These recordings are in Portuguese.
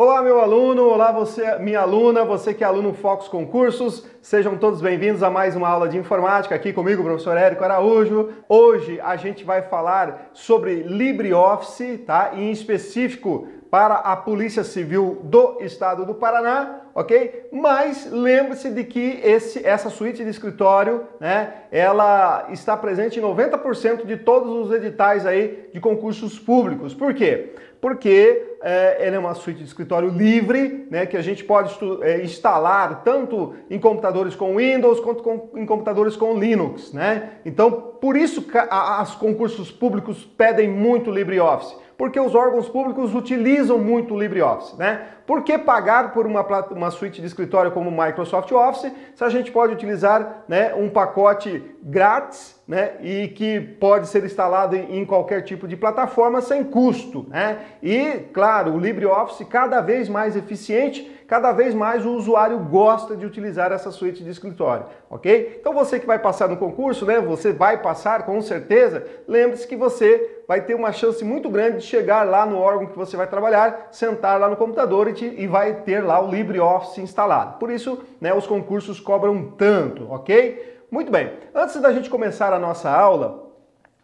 Olá, meu aluno, olá, você, minha aluna, você que é aluno Focus Concursos, sejam todos bem-vindos a mais uma aula de informática aqui comigo, professor Érico Araújo. Hoje a gente vai falar sobre LibreOffice, tá? Em específico para a Polícia Civil do Estado do Paraná, ok? Mas lembre-se de que esse, essa suíte de escritório, né, ela está presente em 90% de todos os editais aí de concursos públicos. Por quê? Porque é, é uma suíte de escritório livre, né, que a gente pode é, instalar tanto em computadores com Windows quanto com, em computadores com Linux, né? Então, por isso os concursos públicos pedem muito LibreOffice porque os órgãos públicos utilizam muito o LibreOffice, né? Por que pagar por uma, uma suíte de escritório como o Microsoft Office se a gente pode utilizar né, um pacote grátis né, e que pode ser instalado em, qualquer tipo de plataforma sem custo? Né? E, claro, o LibreOffice cada vez mais eficiente cada vez mais o usuário gosta de utilizar essa suíte de escritório, ok? Então você que vai passar no concurso, né? Você vai passar com certeza. Lembre-se que você vai ter uma chance muito grande de chegar lá no órgão que você vai trabalhar, sentar lá no computador e, te, e vai ter lá o LibreOffice instalado. Por isso, né? Os concursos cobram tanto, ok? Muito bem. Antes da gente começar a nossa aula,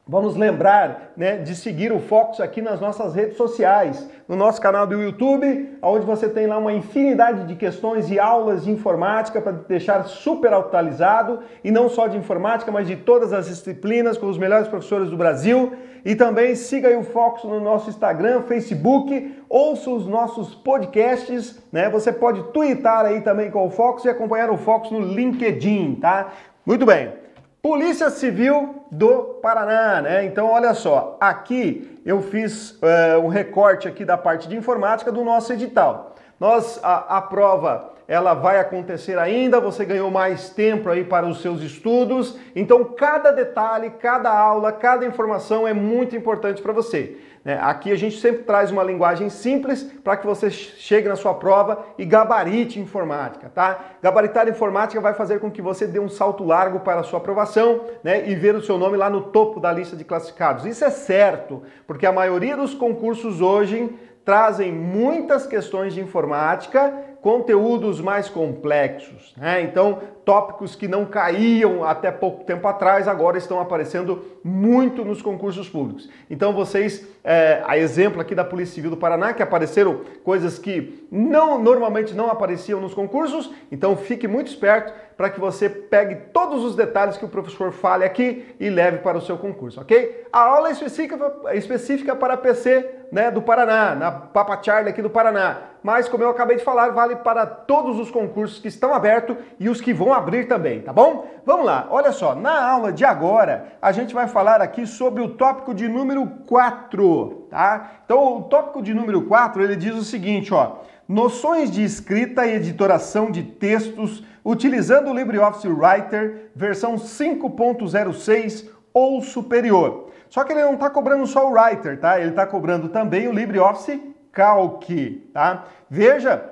Vamos lembrar né, de seguir o Focus aqui nas nossas redes sociais, no nosso canal do YouTube, onde você tem lá uma infinidade de questões e aulas de informática para deixar super atualizado, e não só de informática, mas de todas as disciplinas com os melhores professores do Brasil. E também siga o Focus no nosso Instagram, Facebook, ouça os nossos podcasts, né? Você pode twittar aí também com o Focus e acompanhar o Focus no LinkedIn, tá? Muito bem. Polícia Civil do Paraná, né? Então, olha só, aqui eu fiz uh, um recorte aqui da parte de informática do nosso edital. Nós, a, a prova ela vai acontecer ainda, você ganhou mais tempo aí para os seus estudos, então cada detalhe, cada aula, cada informação é muito importante para você. Né? Aqui a gente sempre traz uma linguagem simples para que você chegue na sua prova e gabarite informática, tá? Gabaritar informática vai fazer com que você dê um salto largo para a sua aprovação né? e ver o seu nome lá no topo da lista de classificados. Isso é certo, porque a maioria dos concursos hoje trazem muitas questões de informática conteúdos mais complexos. Né? Então, tópicos que não caíam até pouco tempo atrás, agora estão aparecendo muito nos concursos públicos. Então, vocês, é, a exemplo aqui da Polícia Civil do Paraná, que apareceram coisas que não normalmente não apareciam nos concursos, então fique muito esperto para que você pegue todos os detalhes que o professor fale aqui e leve para o seu concurso, ok? A aula é específica, específica para PC né, do Paraná, na Papa Charlie aqui do Paraná mas como eu acabei de falar, vale para todos os concursos que estão abertos e os que vão abrir também, tá bom? Vamos lá, olha só, na aula de agora, a gente vai falar aqui sobre o tópico de número 4, tá? Então, o tópico de número 4, ele diz o seguinte, ó, noções de escrita e editoração de textos utilizando o LibreOffice Writer versão 5.06 ou superior. Só que ele não está cobrando só o Writer, tá? Ele está cobrando também o LibreOffice calque, tá? Veja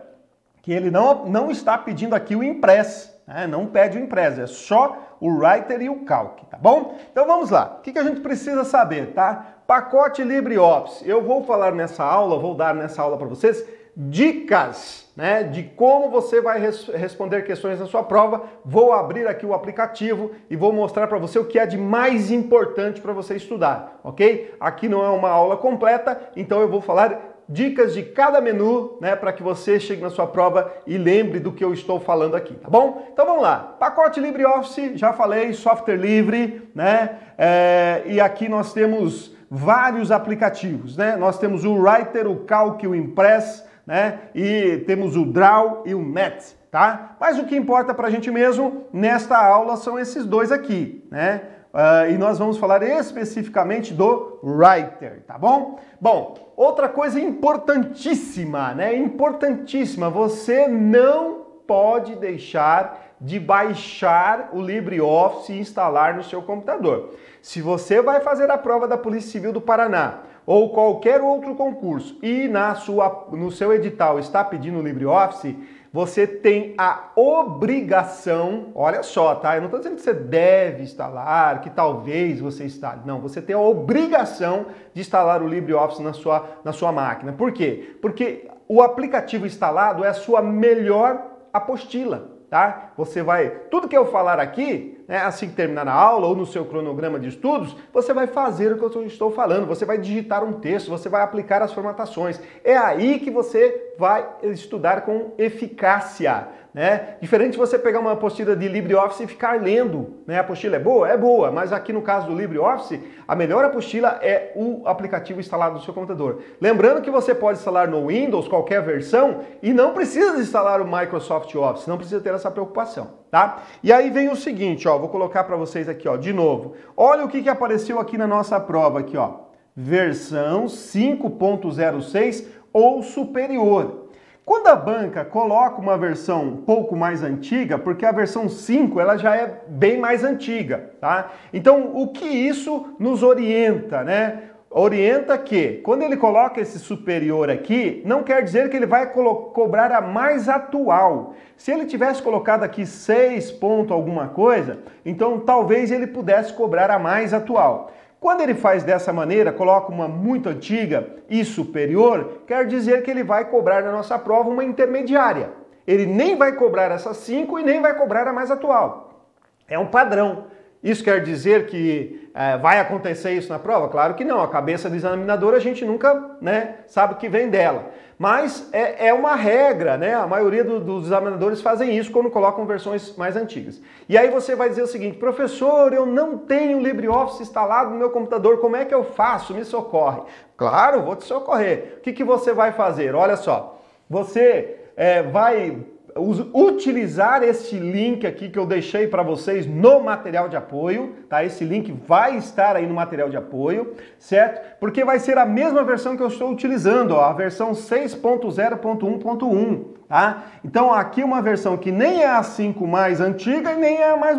que ele não, não está pedindo aqui o impress, né? não pede o impress, é só o writer e o calque, tá bom? Então vamos lá, o que, que a gente precisa saber, tá? Pacote LibreOffice, eu vou falar nessa aula, vou dar nessa aula para vocês dicas né, de como você vai res responder questões na sua prova. Vou abrir aqui o aplicativo e vou mostrar para você o que é de mais importante para você estudar, ok? Aqui não é uma aula completa, então eu vou falar dicas de cada menu, né, para que você chegue na sua prova e lembre do que eu estou falando aqui, tá bom? Então vamos lá. Pacote LibreOffice, já falei, software livre, né? É, e aqui nós temos vários aplicativos, né? Nós temos o Writer, o Calc, o Impress, né? E temos o Draw e o Net, tá? Mas o que importa para a gente mesmo nesta aula são esses dois aqui, né? Uh, e nós vamos falar especificamente do writer, tá bom? Bom, outra coisa importantíssima, né? Importantíssima, você não pode deixar de baixar o LibreOffice e instalar no seu computador. Se você vai fazer a prova da Polícia Civil do Paraná ou qualquer outro concurso e na sua, no seu edital está pedindo o LibreOffice, você tem a obrigação, olha só, tá? Eu não estou dizendo que você deve instalar, que talvez você instale. Não, você tem a obrigação de instalar o LibreOffice na sua, na sua máquina. Por quê? Porque o aplicativo instalado é a sua melhor apostila tá? Você vai, tudo que eu falar aqui, né, assim que terminar a aula ou no seu cronograma de estudos, você vai fazer o que eu estou falando, você vai digitar um texto, você vai aplicar as formatações. É aí que você vai estudar com eficácia. Né? Diferente de você pegar uma apostila de LibreOffice e ficar lendo. Né? A apostila é boa? É boa, mas aqui no caso do LibreOffice, a melhor apostila é o aplicativo instalado no seu computador. Lembrando que você pode instalar no Windows qualquer versão e não precisa instalar o Microsoft Office, não precisa ter essa preocupação. Tá? E aí vem o seguinte, ó, vou colocar para vocês aqui, ó, de novo. Olha o que, que apareceu aqui na nossa prova aqui, ó. Versão 5.06 ou superior. Quando a banca coloca uma versão um pouco mais antiga, porque a versão 5 ela já é bem mais antiga, tá? Então, o que isso nos orienta, né? Orienta que, quando ele coloca esse superior aqui, não quer dizer que ele vai cobrar a mais atual. Se ele tivesse colocado aqui 6 ponto alguma coisa, então talvez ele pudesse cobrar a mais atual. Quando ele faz dessa maneira, coloca uma muito antiga e superior, quer dizer que ele vai cobrar na nossa prova uma intermediária. Ele nem vai cobrar essa 5 e nem vai cobrar a mais atual. É um padrão. Isso quer dizer que é, vai acontecer isso na prova? Claro que não. A cabeça do examinador a gente nunca né, sabe o que vem dela. Mas é, é uma regra, né? A maioria do, dos examinadores fazem isso quando colocam versões mais antigas. E aí você vai dizer o seguinte: professor, eu não tenho LibreOffice instalado no meu computador, como é que eu faço? Me socorre. Claro, vou te socorrer. O que, que você vai fazer? Olha só. Você é, vai utilizar esse link aqui que eu deixei para vocês no material de apoio, tá? Esse link vai estar aí no material de apoio, certo? Porque vai ser a mesma versão que eu estou utilizando, ó, a versão 6.0.1.1, tá? Então aqui uma versão que nem é a 5 mais antiga e nem é a mais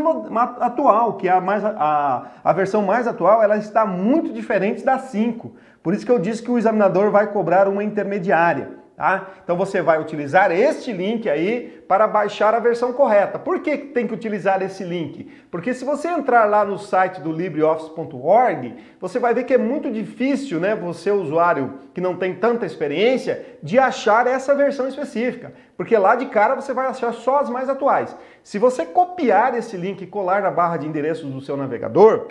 atual, que é a mais a, a versão mais atual, ela está muito diferente da 5. Por isso que eu disse que o examinador vai cobrar uma intermediária. Tá? Então você vai utilizar este link aí para baixar a versão correta. Por que tem que utilizar esse link? Porque se você entrar lá no site do LibreOffice.org, você vai ver que é muito difícil, né, você usuário que não tem tanta experiência, de achar essa versão específica. Porque lá de cara você vai achar só as mais atuais. Se você copiar esse link e colar na barra de endereços do seu navegador,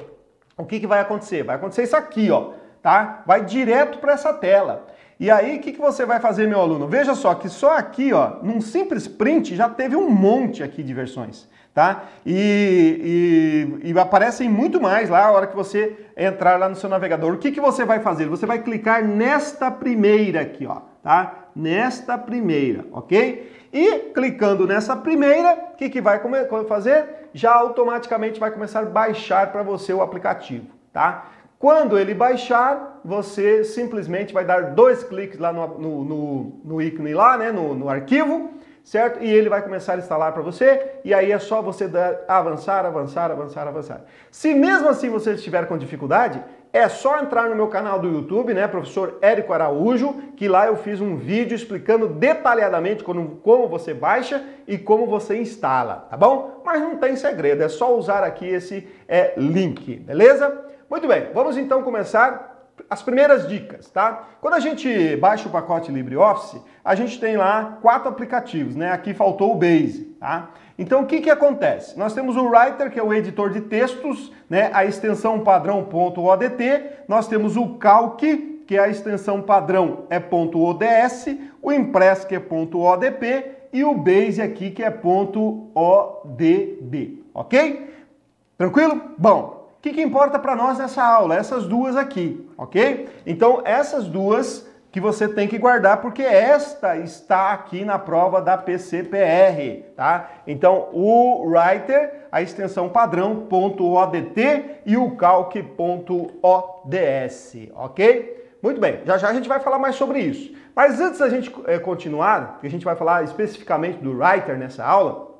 o que, que vai acontecer? Vai acontecer isso aqui, ó, tá? Vai direto para essa tela. E aí, o que, que você vai fazer, meu aluno? Veja só que só aqui, ó, num simples print, já teve um monte aqui de versões, tá? E, e, e aparecem muito mais lá a hora que você entrar lá no seu navegador. O que, que você vai fazer? Você vai clicar nesta primeira aqui, ó, tá? Nesta primeira, ok? E clicando nessa primeira, o que, que vai fazer? Já automaticamente vai começar a baixar para você o aplicativo, tá? Quando ele baixar, você simplesmente vai dar dois cliques lá no, no, no, no ícone lá, né, no, no arquivo, certo? E ele vai começar a instalar para você, e aí é só você dar, avançar, avançar, avançar, avançar. Se mesmo assim você estiver com dificuldade, é só entrar no meu canal do YouTube, né, professor Érico Araújo, que lá eu fiz um vídeo explicando detalhadamente como, como você baixa e como você instala, tá bom? Mas não tem segredo, é só usar aqui esse é, link, beleza? Muito bem, vamos então começar as primeiras dicas, tá? Quando a gente baixa o pacote LibreOffice, a gente tem lá quatro aplicativos, né? Aqui faltou o Base, tá? Então o que que acontece? Nós temos o Writer, que é o editor de textos, né? A extensão padrão .odt, nós temos o Calc, que é a extensão padrão é .ods, o Impress, que é .odp, e o Base aqui, que é .odb, ok? Tranquilo? Bom, o que, que importa para nós nessa aula? Essas duas aqui, ok? Então, essas duas que você tem que guardar, porque esta está aqui na prova da PCPR, tá? Então, o writer, a extensão padrão .odt e o calc.ods, ok? Muito bem, já já a gente vai falar mais sobre isso. Mas antes da gente é, continuar, que a gente vai falar especificamente do writer nessa aula,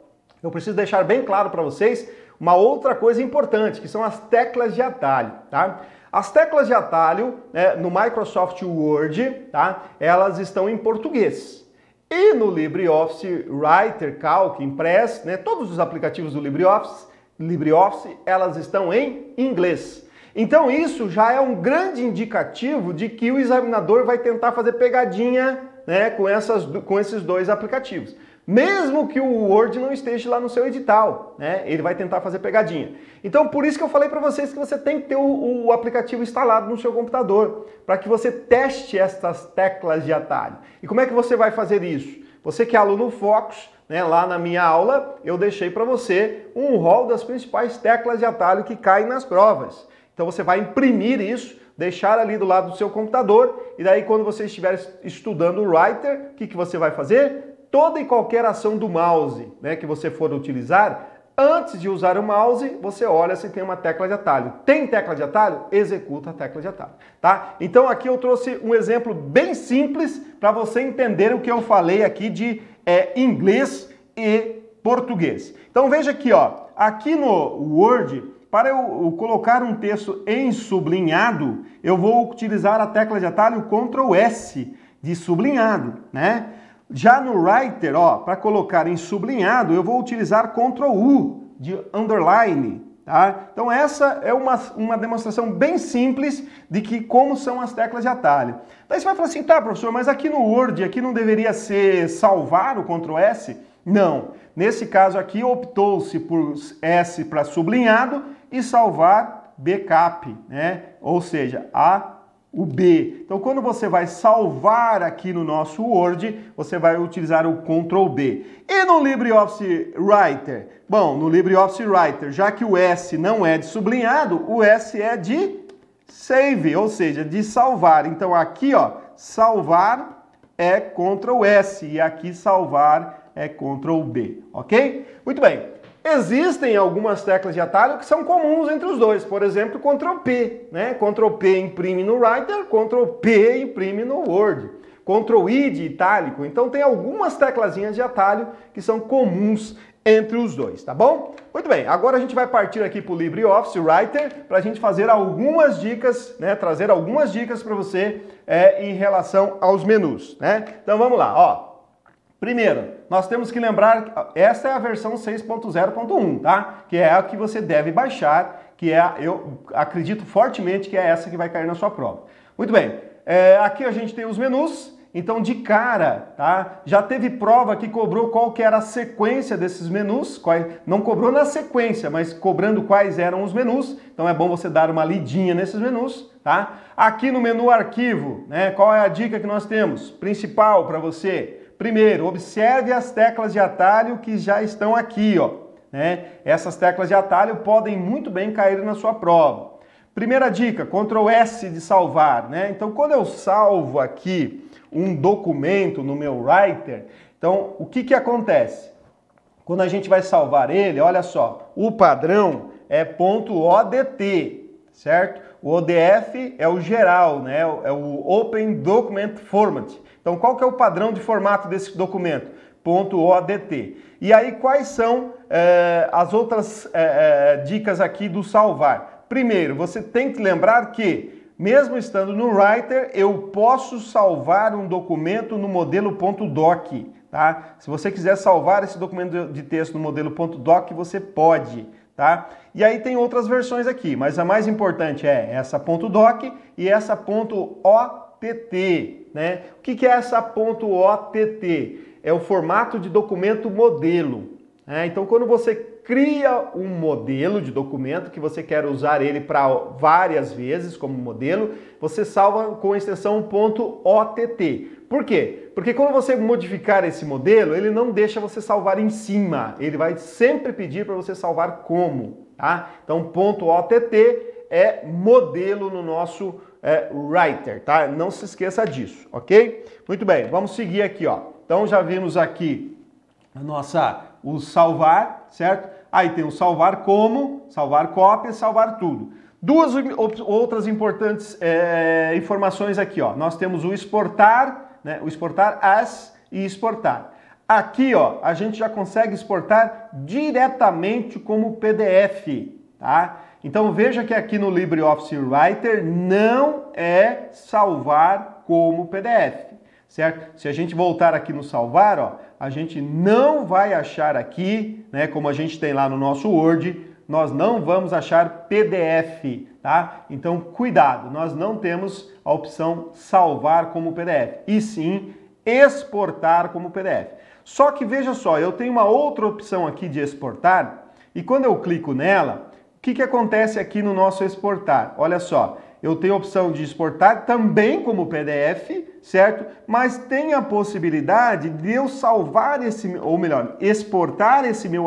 eu preciso deixar bem claro para vocês uma outra coisa importante, que são as teclas de atalho, tá? As teclas de atalho né, no Microsoft Word, tá? Elas estão em português. E no LibreOffice Writer, Calc, Impress, né, todos os aplicativos do LibreOffice, LibreOffice, elas estão em inglês. Então isso já é um grande indicativo de que o examinador vai tentar fazer pegadinha né, com, essas, com esses dois aplicativos. Mesmo que o Word não esteja lá no seu edital, né? Ele vai tentar fazer pegadinha. Então, por isso que eu falei para vocês que você tem que ter o, o aplicativo instalado no seu computador, para que você teste estas teclas de atalho. E como é que você vai fazer isso? Você que é aluno Focus, né, lá na minha aula, eu deixei para você um rol das principais teclas de atalho que caem nas provas. Então você vai imprimir isso, deixar ali do lado do seu computador, e daí quando você estiver estudando o Writer, o que, que você vai fazer? Toda e qualquer ação do mouse né, que você for utilizar, antes de usar o mouse, você olha se tem uma tecla de atalho. Tem tecla de atalho? Executa a tecla de atalho, tá? Então aqui eu trouxe um exemplo bem simples para você entender o que eu falei aqui de é, inglês e português. Então veja aqui, ó, aqui no Word, para eu, eu colocar um texto em sublinhado, eu vou utilizar a tecla de atalho Ctrl S de sublinhado, né? Já no Writer, ó, para colocar em sublinhado, eu vou utilizar Ctrl U de underline, tá? Então essa é uma, uma demonstração bem simples de que como são as teclas de atalho. Daí você vai falar assim, tá, professor, mas aqui no Word, aqui não deveria ser salvar o Ctrl S? Não. Nesse caso aqui optou-se por S para sublinhado e salvar backup, né? Ou seja, a o B. Então, quando você vai salvar aqui no nosso Word, você vai utilizar o Ctrl B. E no LibreOffice Writer? Bom, no LibreOffice Writer, já que o S não é de sublinhado, o S é de save, ou seja, de salvar. Então, aqui, ó, salvar é Ctrl S e aqui salvar é Ctrl B, ok? Muito bem. Existem algumas teclas de atalho que são comuns entre os dois, por exemplo, Ctrl P, né? Ctrl P imprime no Writer, Ctrl P imprime no Word. Ctrl I de itálico. Então tem algumas teclazinhas de atalho que são comuns entre os dois, tá bom? Muito bem, agora a gente vai partir aqui para o LibreOffice Writer para a gente fazer algumas dicas, né? Trazer algumas dicas para você é, em relação aos menus, né? Então vamos lá, ó. Primeiro, nós temos que lembrar essa é a versão 6.0.1, tá? Que é a que você deve baixar, que é, eu acredito fortemente que é essa que vai cair na sua prova. Muito bem, é, aqui a gente tem os menus, então de cara, tá? Já teve prova que cobrou qual que era a sequência desses menus, qual, não cobrou na sequência, mas cobrando quais eram os menus, então é bom você dar uma lidinha nesses menus, tá? Aqui no menu arquivo, né? Qual é a dica que nós temos? Principal para você, Primeiro, observe as teclas de atalho que já estão aqui, ó. Né? Essas teclas de atalho podem muito bem cair na sua prova. Primeira dica, Ctrl S de salvar, né? Então, quando eu salvo aqui um documento no meu Writer, então o que que acontece? Quando a gente vai salvar ele, olha só, o padrão é .odt, certo? O ODF é o geral, né? É o Open Document Format. Então, qual que é o padrão de formato desse documento? .odt. E aí, quais são eh, as outras eh, eh, dicas aqui do salvar? Primeiro, você tem que lembrar que, mesmo estando no Writer, eu posso salvar um documento no modelo .doc. Tá? Se você quiser salvar esse documento de texto no modelo .doc, você pode. Tá? E aí tem outras versões aqui, mas a mais importante é essa .doc e essa .ott. Né? O que é essa .ott? É o formato de documento modelo. Né? Então, quando você cria um modelo de documento que você quer usar ele para várias vezes como modelo, você salva com a extensão .ott. Por quê? Porque quando você modificar esse modelo, ele não deixa você salvar em cima, ele vai sempre pedir para você salvar como, tá? Então, .ott é modelo no nosso é, writer, tá? Não se esqueça disso, ok? Muito bem, vamos seguir aqui, ó. Então já vimos aqui a nossa o salvar, certo? Aí tem o salvar como, salvar cópia, salvar tudo. Duas outras importantes é, informações aqui, ó. Nós temos o exportar, né? O exportar as e exportar. Aqui, ó, a gente já consegue exportar diretamente como PDF, tá? Então veja que aqui no LibreOffice Writer não é salvar como PDF. certo? Se a gente voltar aqui no salvar, ó, a gente não vai achar aqui, né, como a gente tem lá no nosso Word, nós não vamos achar PDF, tá? Então, cuidado, nós não temos a opção salvar como PDF, e sim exportar como PDF. Só que veja só, eu tenho uma outra opção aqui de exportar, e quando eu clico nela, que, que acontece aqui no nosso exportar? Olha só, eu tenho a opção de exportar também como PDF, certo? Mas tem a possibilidade de eu salvar esse, ou melhor, exportar esse meu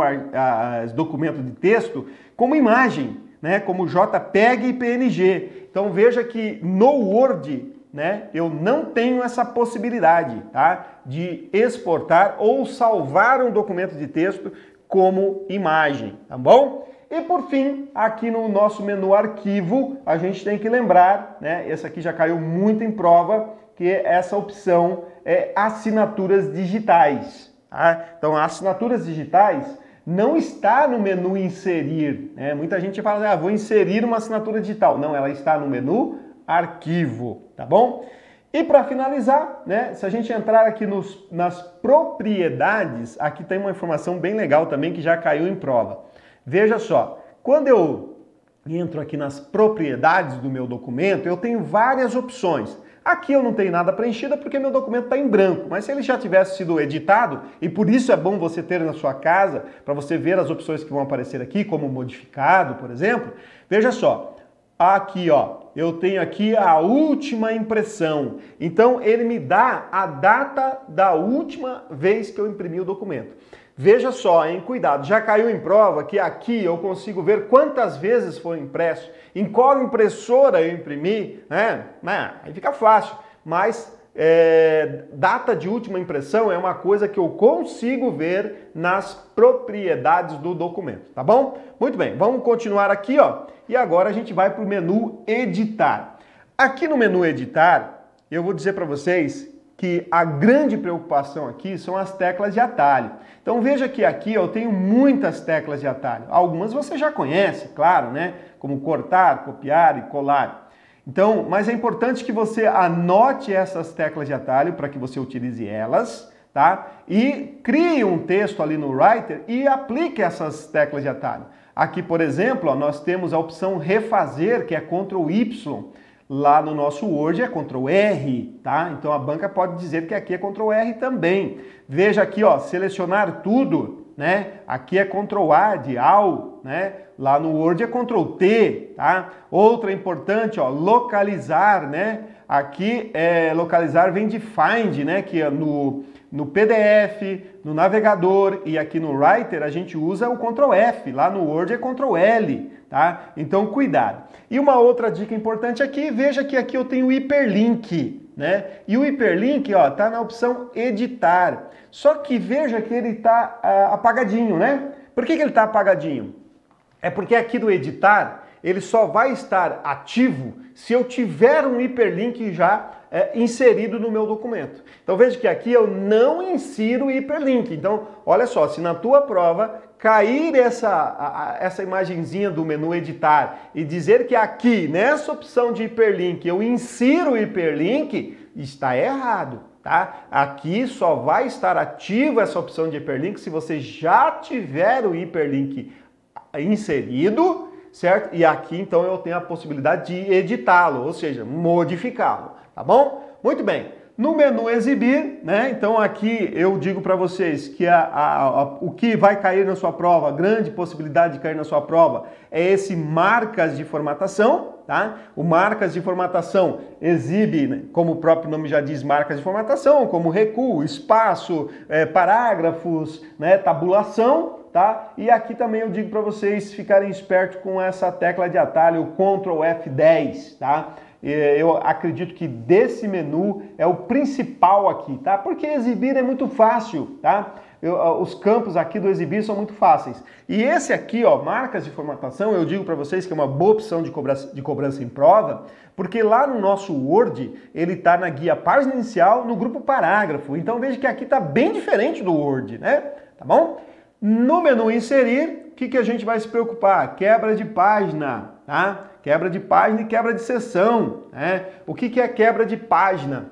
documento de texto como imagem, né? Como JPEG e PNG. Então veja que no Word, né, eu não tenho essa possibilidade, tá? De exportar ou salvar um documento de texto como imagem, tá bom? E por fim, aqui no nosso menu arquivo, a gente tem que lembrar, né? Essa aqui já caiu muito em prova, que essa opção é assinaturas digitais. Tá? Então, assinaturas digitais não está no menu inserir. Né? Muita gente fala, ah, vou inserir uma assinatura digital. Não, ela está no menu arquivo, tá bom? E para finalizar, né, se a gente entrar aqui nos, nas propriedades, aqui tem uma informação bem legal também que já caiu em prova. Veja só, quando eu entro aqui nas propriedades do meu documento, eu tenho várias opções. Aqui eu não tenho nada preenchido porque meu documento está em branco, mas se ele já tivesse sido editado, e por isso é bom você ter na sua casa, para você ver as opções que vão aparecer aqui, como modificado, por exemplo, veja só, aqui ó, eu tenho aqui a última impressão. Então ele me dá a data da última vez que eu imprimi o documento. Veja só, hein? Cuidado, já caiu em prova que aqui eu consigo ver quantas vezes foi impresso, em qual impressora eu imprimi, né? né? Aí fica fácil, mas é, data de última impressão é uma coisa que eu consigo ver nas propriedades do documento, tá bom? Muito bem, vamos continuar aqui, ó. E agora a gente vai para o menu editar. Aqui no menu editar, eu vou dizer para vocês que a grande preocupação aqui são as teclas de atalho. Então veja que aqui eu tenho muitas teclas de atalho. Algumas você já conhece, claro, né? Como cortar, copiar e colar. Então, mas é importante que você anote essas teclas de atalho para que você utilize elas, tá? E crie um texto ali no Writer e aplique essas teclas de atalho. Aqui, por exemplo, ó, nós temos a opção refazer, que é Ctrl Y. Lá no nosso Word é Ctrl R, tá? Então a banca pode dizer que aqui é Ctrl R também. Veja aqui, ó, selecionar tudo, né? Aqui é Ctrl A de AL, né? Lá no Word é Ctrl T, tá? Outra importante, ó, localizar, né? Aqui é localizar vem de find, né? Que é no no PDF, no navegador e aqui no Writer a gente usa o Ctrl F, lá no Word é Ctrl L, tá? Então cuidado. E uma outra dica importante aqui, veja que aqui eu tenho hiperlink, né? E o hiperlink, ó, tá na opção editar. Só que veja que ele tá ah, apagadinho, né? Por que, que ele tá apagadinho? É porque aqui do editar ele só vai estar ativo se eu tiver um hiperlink já é, inserido no meu documento. Então veja que aqui eu não insiro hiperlink. Então, olha só, se na tua prova cair essa, a, essa imagenzinha do menu editar e dizer que aqui, nessa opção de hiperlink, eu insiro o hiperlink, está errado. Tá? Aqui só vai estar ativo essa opção de hiperlink se você já tiver o hiperlink inserido, certo? E aqui então eu tenho a possibilidade de editá-lo, ou seja, modificá-lo tá bom? Muito bem. No menu exibir, né? Então aqui eu digo para vocês que a, a, a, o que vai cair na sua prova, a grande possibilidade de cair na sua prova, é esse marcas de formatação, tá? O marcas de formatação exibe, né, como o próprio nome já diz, marcas de formatação, como recuo, espaço, é, parágrafos, né? Tabulação, tá? E aqui também eu digo para vocês ficarem espertos com essa tecla de atalho Ctrl F10, tá? Eu acredito que desse menu é o principal aqui, tá? Porque exibir é muito fácil, tá? Eu, os campos aqui do exibir são muito fáceis. E esse aqui, ó, marcas de formatação, eu digo para vocês que é uma boa opção de cobrança, de cobrança em prova, porque lá no nosso Word, ele está na guia página inicial, no grupo parágrafo. Então veja que aqui está bem diferente do Word, né? Tá bom? No menu inserir, o que, que a gente vai se preocupar? Quebra de página, tá? Quebra de página e quebra de sessão. Né? O que, que é quebra de página?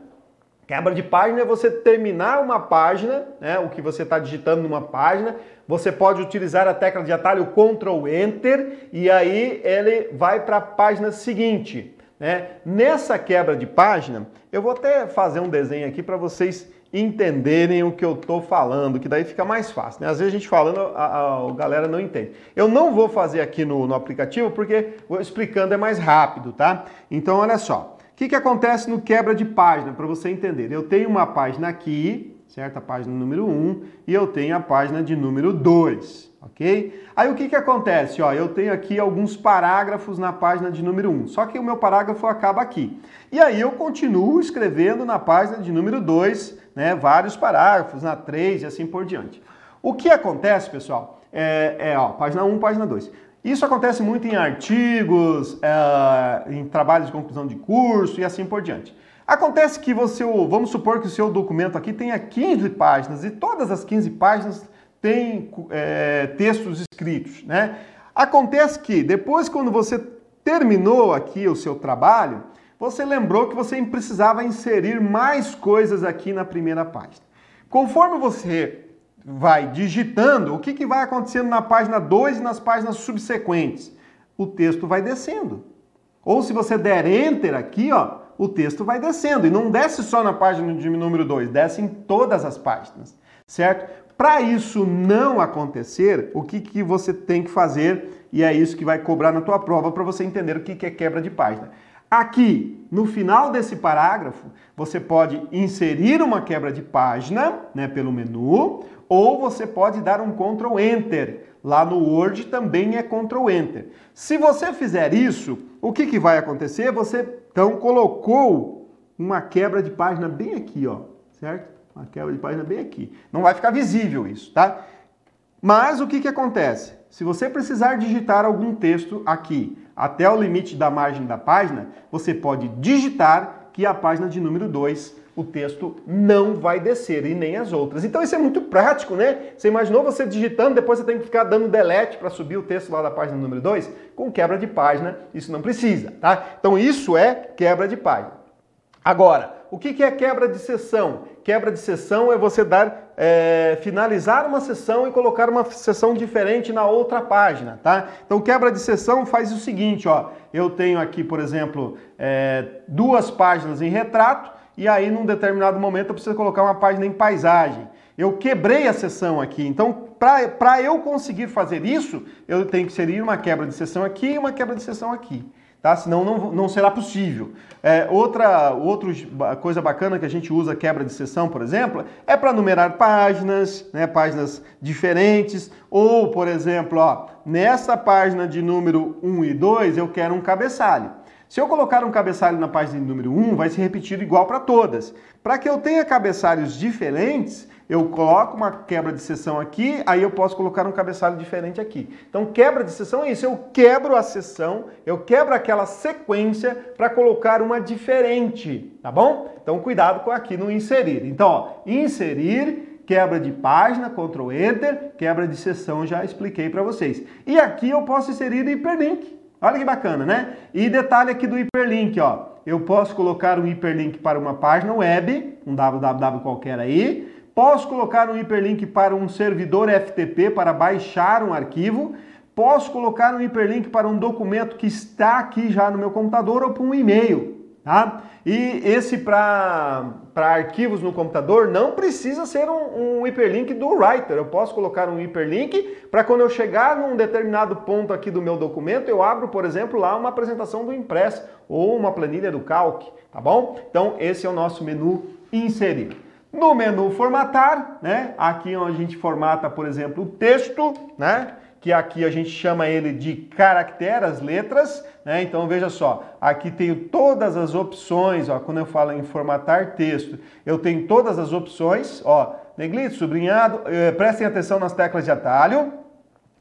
Quebra de página é você terminar uma página, né, o que você está digitando numa página, você pode utilizar a tecla de atalho Ctrl Enter e aí ele vai para a página seguinte. Né? Nessa quebra de página, eu vou até fazer um desenho aqui para vocês entenderem o que eu estou falando, que daí fica mais fácil. Né? Às vezes a gente falando, a, a, galera não entende. Eu não vou fazer aqui no, no aplicativo porque explicando é mais rápido, tá? Então olha só. O que, que acontece no quebra de página, para você entender? Eu tenho uma página aqui, certo? A página número 1, e eu tenho a página de número 2, ok? Aí o que, que acontece? Ó, eu tenho aqui alguns parágrafos na página de número 1, só que o meu parágrafo acaba aqui. E aí eu continuo escrevendo na página de número 2, né, vários parágrafos, na 3 e assim por diante. O que acontece, pessoal, é, é ó, página 1, página 2. Isso acontece muito em artigos, é, em trabalhos de conclusão de curso e assim por diante. Acontece que você, vamos supor que o seu documento aqui tenha 15 páginas e todas as 15 páginas têm é, textos escritos, né? Acontece que depois, quando você terminou aqui o seu trabalho, você lembrou que você precisava inserir mais coisas aqui na primeira página. Conforme você vai digitando, o que, que vai acontecendo na página 2 e nas páginas subsequentes? O texto vai descendo. Ou se você der Enter aqui, ó, o texto vai descendo. E não desce só na página de número 2, desce em todas as páginas, certo? Para isso não acontecer, o que, que você tem que fazer? E é isso que vai cobrar na tua prova para você entender o que, que é quebra de página. Aqui, no final desse parágrafo, você pode inserir uma quebra de página né, pelo menu, ou você pode dar um Ctrl Enter. Lá no Word também é Ctrl Enter. Se você fizer isso, o que, que vai acontecer? Você então colocou uma quebra de página bem aqui, ó, certo? Uma quebra de página bem aqui. Não vai ficar visível isso, tá? Mas o que, que acontece? Se você precisar digitar algum texto aqui até o limite da margem da página, você pode digitar que a página de número 2 o texto não vai descer e nem as outras. Então isso é muito prático, né? Você imaginou você digitando, depois você tem que ficar dando delete para subir o texto lá da página número 2? Com quebra de página, isso não precisa, tá? Então isso é quebra de página. Agora, o que é quebra de sessão? Quebra de sessão é você dar, é, finalizar uma sessão e colocar uma sessão diferente na outra página, tá? Então, quebra de sessão faz o seguinte, ó. Eu tenho aqui, por exemplo, é, duas páginas em retrato e aí num determinado momento eu preciso colocar uma página em paisagem. Eu quebrei a sessão aqui, então para eu conseguir fazer isso, eu tenho que inserir uma quebra de sessão aqui e uma quebra de sessão aqui. Tá? Senão não, não será possível. É, outra outra coisa bacana que a gente usa quebra de sessão, por exemplo, é para numerar páginas, né, páginas diferentes, ou, por exemplo, ó, nessa página de número 1 e 2 eu quero um cabeçalho. Se eu colocar um cabeçalho na página número 1, vai se repetir igual para todas. Para que eu tenha cabeçalhos diferentes, eu coloco uma quebra de seção aqui, aí eu posso colocar um cabeçalho diferente aqui. Então, quebra de seção é isso, eu quebro a seção, eu quebro aquela sequência para colocar uma diferente, tá bom? Então, cuidado com aqui no inserir. Então, ó, inserir, quebra de página, Ctrl Enter, quebra de seção, já expliquei para vocês. E aqui eu posso inserir hiperlink. Olha que bacana, né? E detalhe aqui do hiperlink, ó. Eu posso colocar um hiperlink para uma página web, um www qualquer aí. Posso colocar um hiperlink para um servidor FTP para baixar um arquivo. Posso colocar um hiperlink para um documento que está aqui já no meu computador ou para um e-mail. Tá? E esse para arquivos no computador não precisa ser um, um, hiperlink do Writer. Eu posso colocar um hiperlink para quando eu chegar num determinado ponto aqui do meu documento, eu abro, por exemplo, lá uma apresentação do Impress ou uma planilha do Calc, tá bom? Então esse é o nosso menu inserir. No menu formatar, né? Aqui onde a gente formata, por exemplo, o texto, né? que aqui a gente chama ele de caractere, as letras, né? Então veja só, aqui tenho todas as opções, ó, quando eu falo em formatar texto, eu tenho todas as opções, ó, negrito, sublinhado, eh, prestem atenção nas teclas de atalho,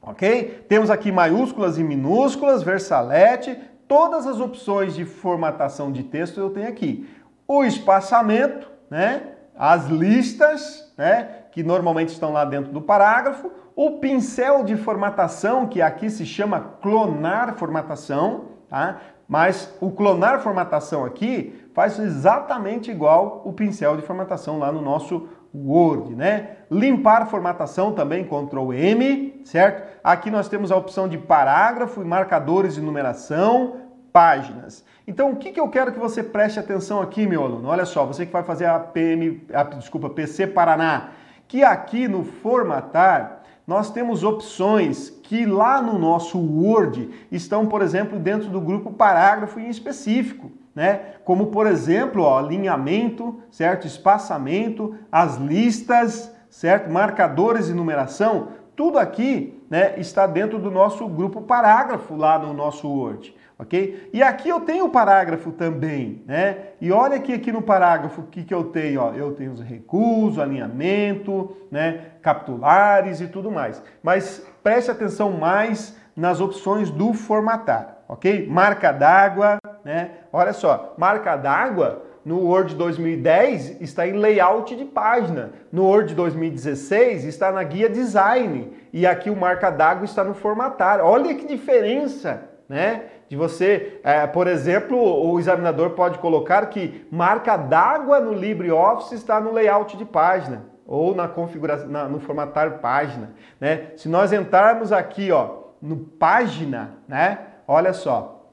ok? Temos aqui maiúsculas e minúsculas, versalete, todas as opções de formatação de texto eu tenho aqui. O espaçamento, né? As listas, né? Que normalmente estão lá dentro do parágrafo, o pincel de formatação, que aqui se chama clonar formatação, tá? Mas o clonar formatação aqui faz exatamente igual o pincel de formatação lá no nosso Word, né? Limpar formatação também, Ctrl M, certo? Aqui nós temos a opção de parágrafo e marcadores de numeração, páginas. Então, o que, que eu quero que você preste atenção aqui, meu aluno? Olha só, você que vai fazer a PM, a, desculpa, PC Paraná, que aqui no formatar nós temos opções que lá no nosso Word estão, por exemplo, dentro do grupo parágrafo em específico. Né? Como por exemplo, ó, alinhamento, certo? Espaçamento, as listas, certo? Marcadores de numeração, tudo aqui, né, está dentro do nosso grupo parágrafo lá no nosso Word ok? E aqui eu tenho o parágrafo também, né? E olha aqui, aqui no parágrafo o que, que eu tenho, ó. Eu tenho os recursos, alinhamento, né? Capitulares e tudo mais. Mas preste atenção mais nas opções do formatar, ok? Marca d'água, né? Olha só, marca d'água no Word 2010 está em layout de página. No Word 2016 está na guia design. E aqui o marca d'água está no formatar. Olha que diferença, né? de você, é, por exemplo, o examinador pode colocar que marca d'água no LibreOffice está no layout de página ou na configuração, na, no formatar página, né? Se nós entrarmos aqui, ó, no página, né? Olha só,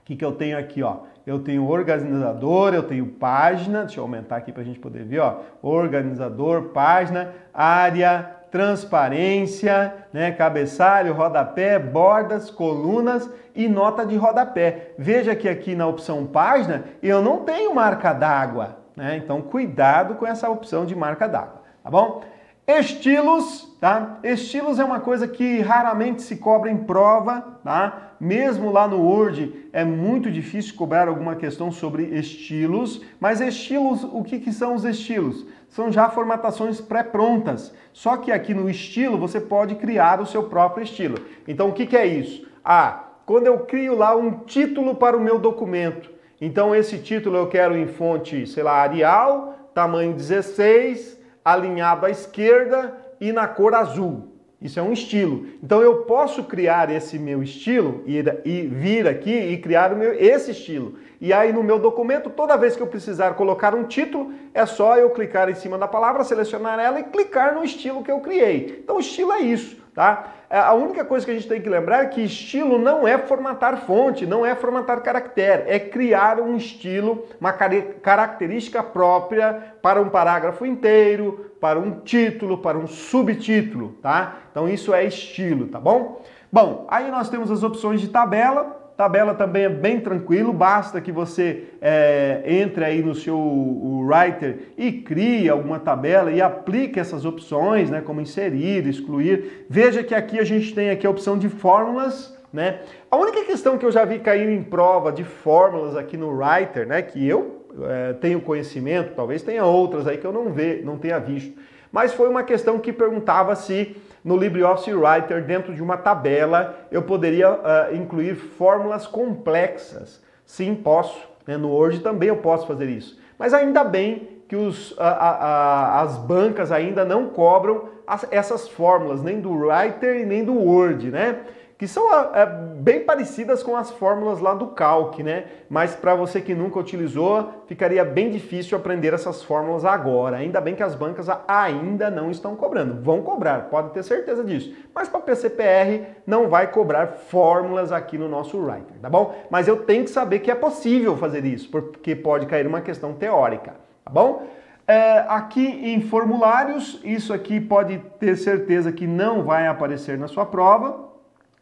o que, que eu tenho aqui, ó? Eu tenho organizador, eu tenho página, deixa eu aumentar aqui para a gente poder ver, ó, organizador, página, área, transparência, né, cabeçalho, rodapé, bordas, colunas e nota de rodapé. Veja que aqui na opção página eu não tenho marca d'água, né? Então cuidado com essa opção de marca d'água, tá bom? Estilos, tá? Estilos é uma coisa que raramente se cobra em prova, tá? Mesmo lá no Word é muito difícil cobrar alguma questão sobre estilos, mas estilos, o que, que são os estilos? São já formatações pré-prontas. Só que aqui no estilo você pode criar o seu próprio estilo. Então o que, que é isso? Ah, quando eu crio lá um título para o meu documento, então esse título eu quero em fonte, sei lá, Arial, tamanho 16, alinhado à esquerda e na cor azul. Isso é um estilo. Então eu posso criar esse meu estilo e, vir aqui e criar meu, esse estilo. E aí no meu documento, toda vez que eu precisar colocar um título, é só eu clicar em cima da palavra, selecionar ela e clicar no estilo que eu criei. Então o estilo é isso, tá? É, a única coisa que a gente tem que lembrar é que estilo não é formatar fonte, não é formatar caractere, é criar um estilo, uma característica própria para um parágrafo inteiro, para um título, para um subtítulo, tá? Então isso é estilo, tá bom? Bom, aí nós temos as opções de tabela, Tabela também é bem tranquilo, basta que você é, entre aí no seu Writer e crie alguma tabela e aplique essas opções, né, como inserir, excluir. Veja que aqui a gente tem aqui a opção de fórmulas, né? A única questão que eu já vi cair em prova de fórmulas aqui no Writer, né, que eu é, tenho conhecimento, talvez tenha outras aí que eu não, vê, não tenha visto, mas foi uma questão que perguntava se no LibreOffice Writer, dentro de uma tabela, eu poderia uh, incluir fórmulas complexas. Sim, posso. Né? No Word também eu posso fazer isso. Mas ainda bem que os, a, a, as bancas ainda não cobram as, essas fórmulas, nem do Writer e nem do Word, né? Que são é, bem parecidas com as fórmulas lá do Calc, né? Mas para você que nunca utilizou, ficaria bem difícil aprender essas fórmulas agora. Ainda bem que as bancas ainda não estão cobrando. Vão cobrar, pode ter certeza disso. Mas para PCPR não vai cobrar fórmulas aqui no nosso Writer, tá bom? Mas eu tenho que saber que é possível fazer isso, porque pode cair uma questão teórica, tá bom? É, aqui em formulários, isso aqui pode ter certeza que não vai aparecer na sua prova,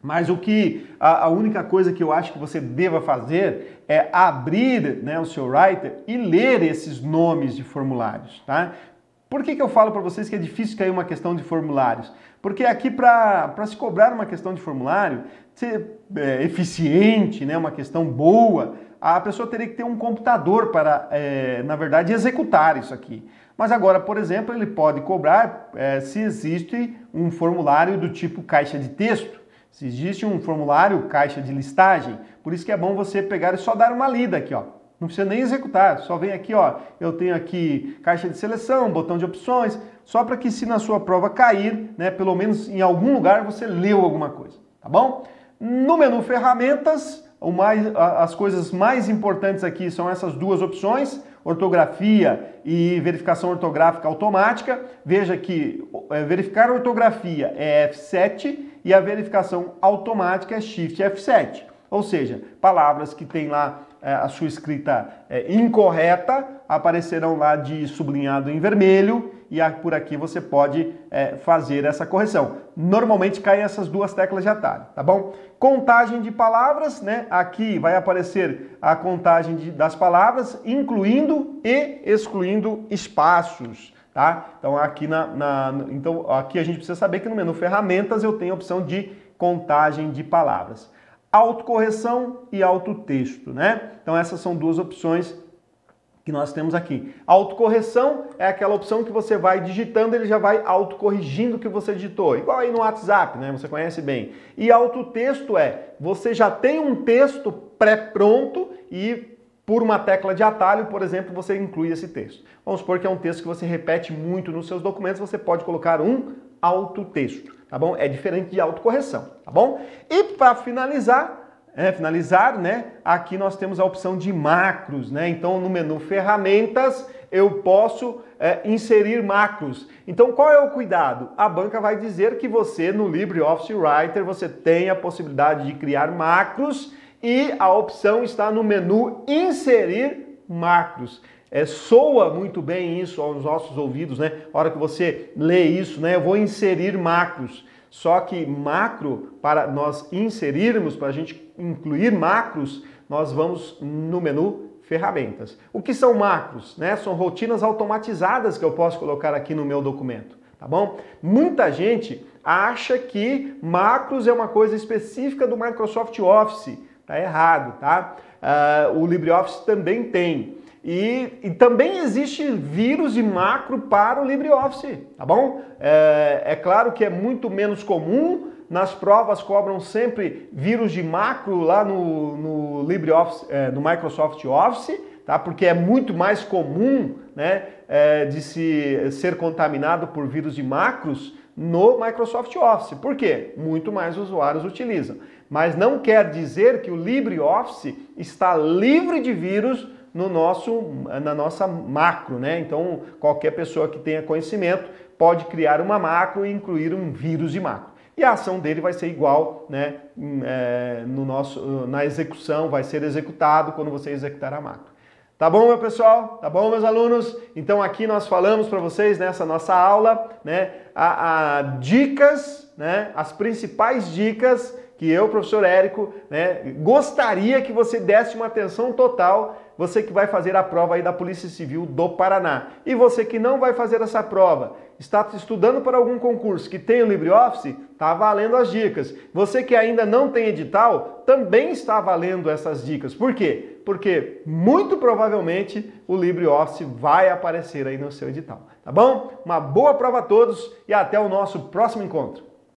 mas o que a, a, única coisa que eu acho que você deva fazer é abrir né, o seu Writer e ler esses nomes de formulários, tá? Por que, que eu falo para vocês que é difícil cair uma questão de formulários? Porque aqui para se cobrar uma questão de formulário, ser é, eficiente, né, uma questão boa, a pessoa teria que ter um computador para, é, na verdade, executar isso aqui. Mas agora, por exemplo, ele pode cobrar é, se existe um formulário do tipo caixa de texto. Se existe um formulário caixa de listagem, por isso que é bom você pegar e só dar uma lida aqui, ó. Não precisa nem executar, só vem aqui, ó. Eu tenho aqui caixa de seleção, botão de opções, só para que se na sua prova cair, né, pelo menos em algum lugar você leu alguma coisa, tá bom? No menu ferramentas, mais, as coisas mais importantes aqui são essas duas opções, ortografia e verificação ortográfica automática. Veja que é, verificar a ortografia é F7 e a verificação automática é Shift F7. Ou seja, palavras que têm lá a sua escrita é, incorreta aparecerão lá de sublinhado em vermelho e por aqui você pode é, fazer essa correção. Normalmente caem essas duas teclas de atalho, tá bom? Contagem de palavras, né? Aqui vai aparecer a contagem de, das palavras, incluindo e excluindo espaços. Tá? Então aqui na, na, então aqui a gente precisa saber que no menu ferramentas eu tenho a opção de contagem de palavras autocorreção e autotexto, né? Então essas são duas opções que nós temos aqui. Autocorreção é aquela opção que você vai digitando, ele já vai autocorrigindo o que você digitou, igual aí no WhatsApp, né? Você conhece bem. E autotexto é, você já tem um texto pré-pronto e por uma tecla de atalho, por exemplo, você inclui esse texto. Vamos supor que é um texto que você repete muito nos seus documentos, você pode colocar um autotexto tá bom? É diferente de autocorreção, tá bom? E para finalizar, é, finalizar, né? Aqui nós temos a opção de macros, né? Então no menu ferramentas eu posso é, inserir macros. Então qual é o cuidado? A banca vai dizer que você no LibreOffice Writer você tem a possibilidade de criar macros e a opção está no menu inserir macros. É, soa muito bem isso aos nossos ouvidos, né? A hora que você lê isso, né? Eu vou inserir macros. Só que macro, para nós inserirmos, para a gente incluir macros, nós vamos no menu ferramentas. O que são macros? Né? São rotinas automatizadas que eu posso colocar aqui no meu documento, tá bom? Muita gente acha que macros é uma coisa específica do Microsoft Office. Tá errado, tá? Uh, o LibreOffice também tem. E, e, também existe vírus de macro para o LibreOffice, tá bom? É, é, claro que é muito menos comum, nas provas cobram sempre vírus de macro lá no, no LibreOffice, é, no Microsoft Office, tá? Porque é muito mais comum, né, é, de se ser contaminado por vírus de macros no Microsoft Office. Por quê? Muito mais usuários utilizam. Mas não quer dizer que o LibreOffice está livre de vírus no nosso, na nossa macro, né? Então, qualquer pessoa que tenha conhecimento pode criar uma macro e incluir um vírus de macro. E a ação dele vai ser igual, né? É, no nosso, na execução, vai ser executado quando você executar a macro. Tá bom, meu pessoal? Tá bom, meus alunos? Então aqui nós falamos para vocês nessa nossa aula, né, a, a, dicas, né, as principais dicas que eu, professor Érico, né, gostaria que você desse uma atenção total você que vai fazer a prova aí da Polícia Civil do Paraná. E você que não vai fazer essa prova, está estudando para algum concurso que tem o LibreOffice, está valendo as dicas. Você que ainda não tem edital, também está valendo essas dicas. Por quê? Porque muito provavelmente o LibreOffice vai aparecer aí no seu edital. Tá bom? Uma boa prova a todos e até o nosso próximo encontro.